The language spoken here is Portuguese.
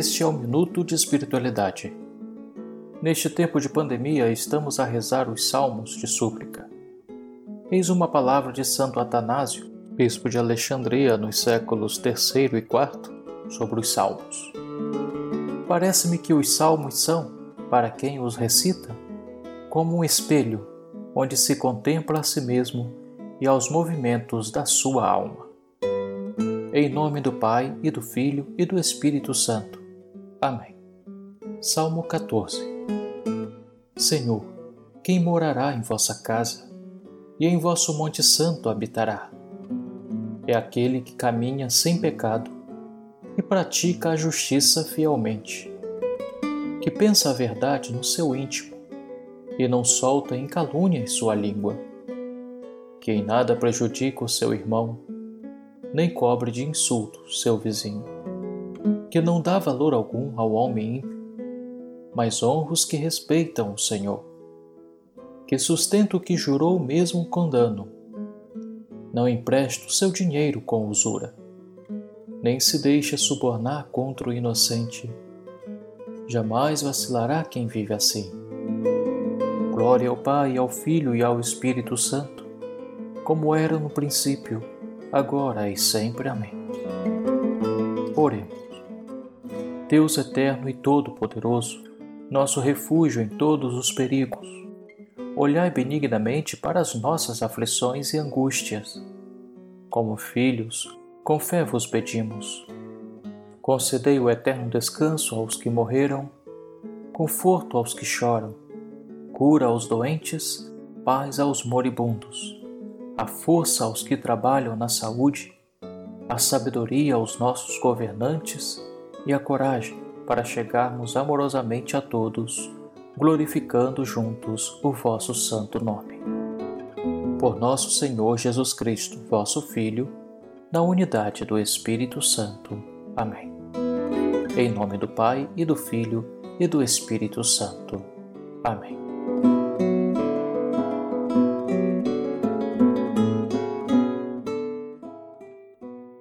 Este é o Minuto de Espiritualidade. Neste tempo de pandemia, estamos a rezar os salmos de súplica. Eis uma palavra de Santo Atanásio, bispo de Alexandria nos séculos III e IV, sobre os salmos. Parece-me que os salmos são, para quem os recita, como um espelho onde se contempla a si mesmo e aos movimentos da sua alma. Em nome do Pai e do Filho e do Espírito Santo. Amém. Salmo 14 Senhor, quem morará em vossa casa e em vosso Monte Santo habitará? É aquele que caminha sem pecado e pratica a justiça fielmente, que pensa a verdade no seu íntimo e não solta em calúnia sua língua, que em nada prejudica o seu irmão, nem cobre de insulto seu vizinho, que não dá valor algum ao homem ímpio mas honra os que respeitam o Senhor, que sustenta o que jurou mesmo com dano. Não empresta o seu dinheiro com usura, nem se deixa subornar contra o inocente. Jamais vacilará quem vive assim. Glória ao Pai, ao Filho e ao Espírito Santo, como era no princípio, agora e sempre. Amém. Oremos. Deus eterno e todo-poderoso, nosso refúgio em todos os perigos. Olhai benignamente para as nossas aflições e angústias. Como filhos, com fé vos pedimos. Concedei o eterno descanso aos que morreram, conforto aos que choram, cura aos doentes, paz aos moribundos, a força aos que trabalham na saúde, a sabedoria aos nossos governantes e a coragem para chegarmos amorosamente a todos, glorificando juntos o vosso santo nome. Por nosso Senhor Jesus Cristo, vosso Filho, na unidade do Espírito Santo. Amém. Em nome do Pai e do Filho e do Espírito Santo. Amém.